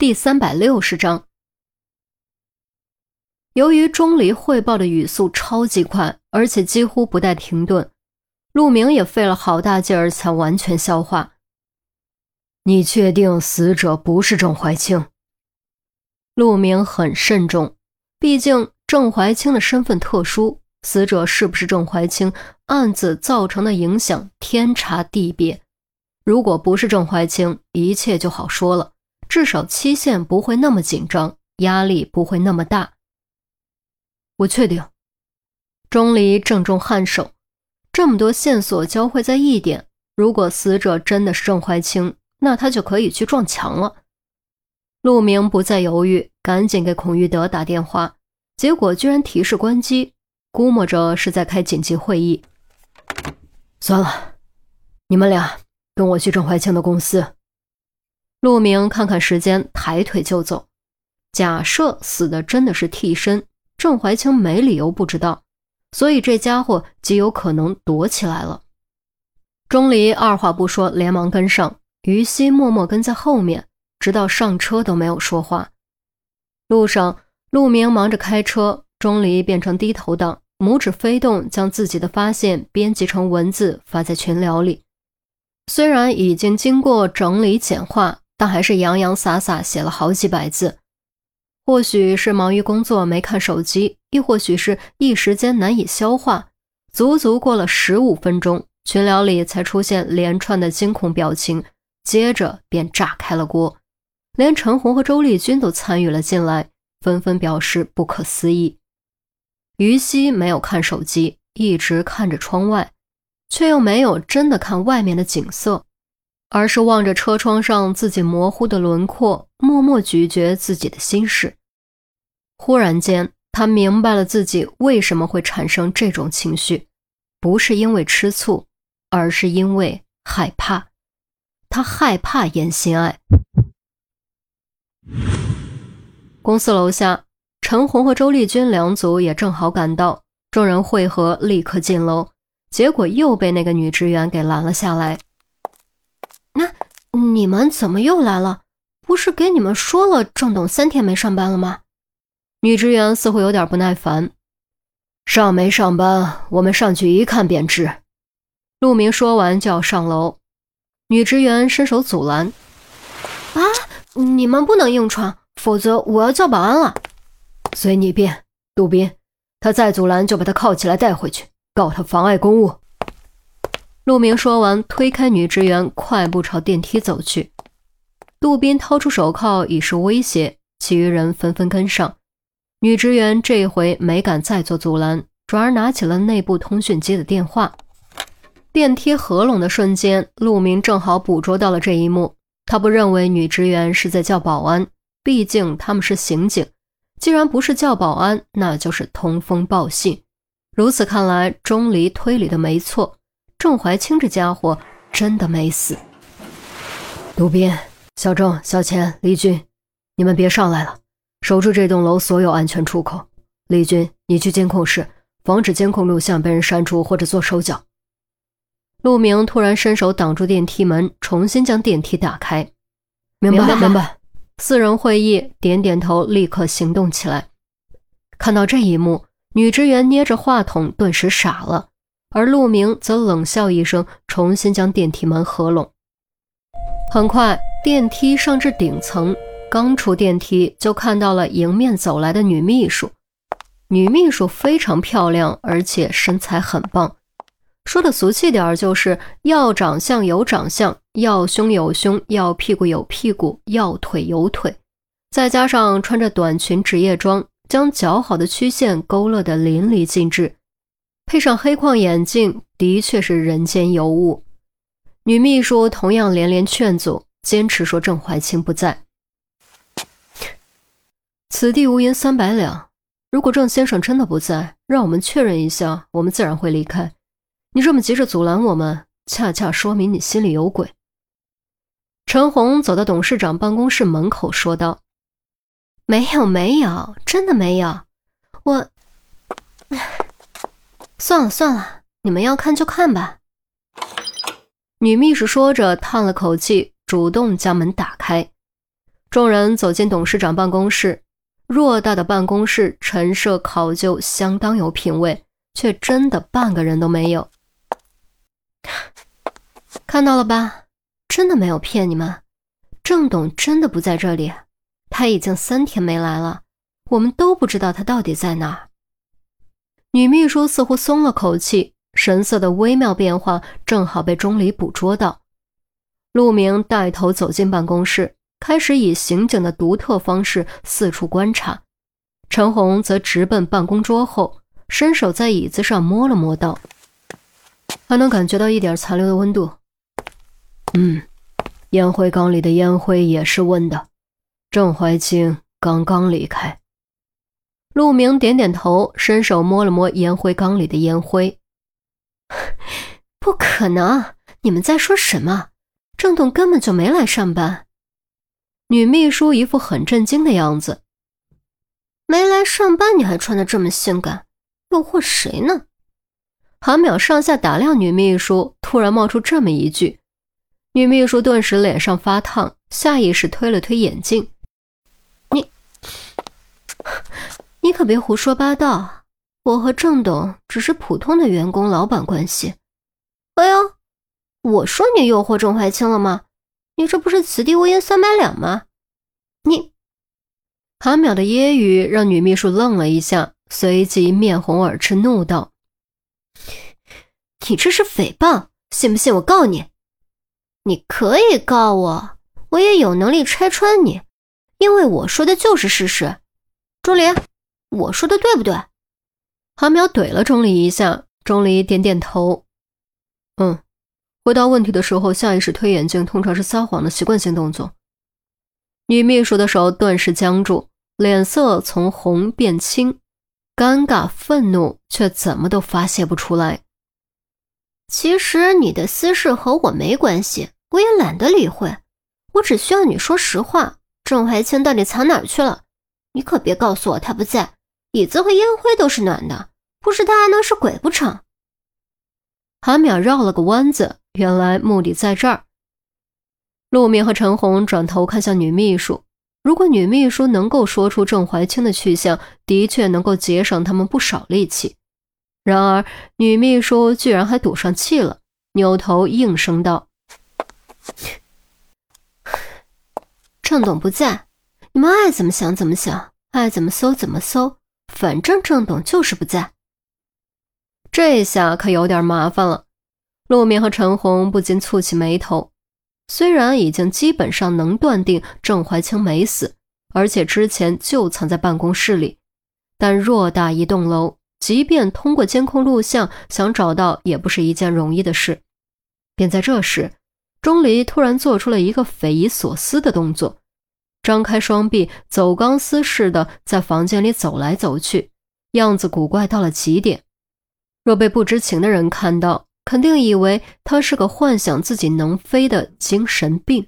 第三百六十章，由于钟离汇报的语速超级快，而且几乎不带停顿，陆明也费了好大劲儿才完全消化。你确定死者不是郑怀清？陆明很慎重，毕竟郑怀清的身份特殊，死者是不是郑怀清，案子造成的影响天差地别。如果不是郑怀清，一切就好说了，至少期限不会那么紧张，压力不会那么大。我确定。钟离正中颔首，这么多线索交汇在一点，如果死者真的是郑怀清，那他就可以去撞墙了。陆明不再犹豫，赶紧给孔玉德打电话，结果居然提示关机，估摸着是在开紧急会议。算了，你们俩。跟我去郑怀清的公司。陆明看看时间，抬腿就走。假设死的真的是替身，郑怀清没理由不知道，所以这家伙极有可能躲起来了。钟离二话不说，连忙跟上。于西默默跟在后面，直到上车都没有说话。路上，陆明忙着开车，钟离变成低头党，拇指飞动，将自己的发现编辑成文字发在群聊里。虽然已经经过整理简化，但还是洋洋洒洒写了好几百字。或许是忙于工作没看手机，亦或许是一时间难以消化，足足过了十五分钟，群聊里才出现连串的惊恐表情，接着便炸开了锅。连陈红和周丽君都参与了进来，纷纷表示不可思议。于西没有看手机，一直看着窗外。却又没有真的看外面的景色，而是望着车窗上自己模糊的轮廓，默默咀嚼自己的心事。忽然间，他明白了自己为什么会产生这种情绪，不是因为吃醋，而是因为害怕。他害怕严心爱。公司楼下，陈红和周丽君两组也正好赶到，众人汇合，立刻进楼。结果又被那个女职员给拦了下来。你们怎么又来了？不是给你们说了郑董三天没上班了吗？女职员似乎有点不耐烦。上没上班，我们上去一看便知。陆明说完就要上楼，女职员伸手阻拦：“啊，你们不能硬闯，否则我要叫保安了。”随你便，杜斌，他再阻拦就把他铐起来带回去。告他妨碍公务。陆明说完，推开女职员，快步朝电梯走去。杜斌掏出手铐以示威胁，其余人纷纷跟上。女职员这一回没敢再做阻拦，转而拿起了内部通讯机的电话。电梯合拢的瞬间，陆明正好捕捉到了这一幕。他不认为女职员是在叫保安，毕竟他们是刑警。既然不是叫保安，那就是通风报信。如此看来，钟离推理的没错，郑怀清这家伙真的没死。杜斌、小郑、小钱、李军，你们别上来了，守住这栋楼所有安全出口。李军，你去监控室，防止监控录像被人删除或者做手脚。陆明突然伸手挡住电梯门，重新将电梯打开。明白，明白。四人会议点点头，立刻行动起来。看到这一幕。女职员捏着话筒，顿时傻了，而陆明则冷笑一声，重新将电梯门合拢。很快，电梯上至顶层，刚出电梯就看到了迎面走来的女秘书。女秘书非常漂亮，而且身材很棒。说的俗气点儿就是要长相有长相，要胸有胸，要屁股有屁股，要腿有腿，再加上穿着短裙职业装。将姣好的曲线勾勒得淋漓尽致，配上黑框眼镜，的确是人间尤物。女秘书同样连连劝阻，坚持说郑怀清不在。此地无银三百两，如果郑先生真的不在，让我们确认一下，我们自然会离开。你这么急着阻拦我们，恰恰说明你心里有鬼。陈红走到董事长办公室门口，说道。没有没有，真的没有。我，算了算了，你们要看就看吧。女秘书说着，叹了口气，主动将门打开。众人走进董事长办公室，偌大的办公室陈设考究，相当有品位，却真的半个人都没有。看到了吧？真的没有骗你们，郑董真的不在这里，他已经三天没来了，我们都不知道他到底在哪儿。女秘书似乎松了口气，神色的微妙变化正好被钟离捕捉到。陆明带头走进办公室，开始以刑警的独特方式四处观察。陈红则直奔办公桌后，伸手在椅子上摸了摸，道：“还能感觉到一点残留的温度。嗯，烟灰缸里的烟灰也是温的。郑怀清刚刚离开。”陆明点点头，伸手摸了摸烟灰缸里的烟灰。不可能！你们在说什么？郑董根本就没来上班。女秘书一副很震惊的样子。没来上班，你还穿得这么性感，诱惑谁呢？韩淼上下打量女秘书，突然冒出这么一句，女秘书顿时脸上发烫，下意识推了推眼镜。你。你可别胡说八道！我和郑董只是普通的员工老板关系。哎呦，我说你诱惑郑怀清了吗？你这不是此地无银三百两吗？你，韩淼的揶揄让女秘书愣了一下，随即面红耳赤，怒道：“你这是诽谤，信不信我告你？你可以告我，我也有能力拆穿你，因为我说的就是事实。”钟离。我说的对不对？韩淼怼了钟离一下，钟离点点头。嗯，回答问题的时候，下意识推眼镜通常是撒谎的习惯性动作。女秘书的手顿时僵住，脸色从红变青，尴尬、愤怒却怎么都发泄不出来。其实你的私事和我没关系，我也懒得理会。我只需要你说实话，郑怀清到底藏哪儿去了？你可别告诉我他不在。椅子和烟灰都是暖的，不是他还能是鬼不成？韩淼绕了个弯子，原来目的在这儿。陆明和陈红转头看向女秘书，如果女秘书能够说出郑怀清的去向，的确能够节省他们不少力气。然而女秘书居然还赌上气了，扭头应声道：“郑董不在，你们爱怎么想怎么想，爱怎么搜怎么搜。”反正郑董就是不在，这下可有点麻烦了。陆明和陈红不禁蹙起眉头。虽然已经基本上能断定郑怀清没死，而且之前就藏在办公室里，但偌大一栋楼，即便通过监控录像想找到，也不是一件容易的事。便在这时，钟离突然做出了一个匪夷所思的动作。张开双臂，走钢丝似的在房间里走来走去，样子古怪到了极点。若被不知情的人看到，肯定以为他是个幻想自己能飞的精神病。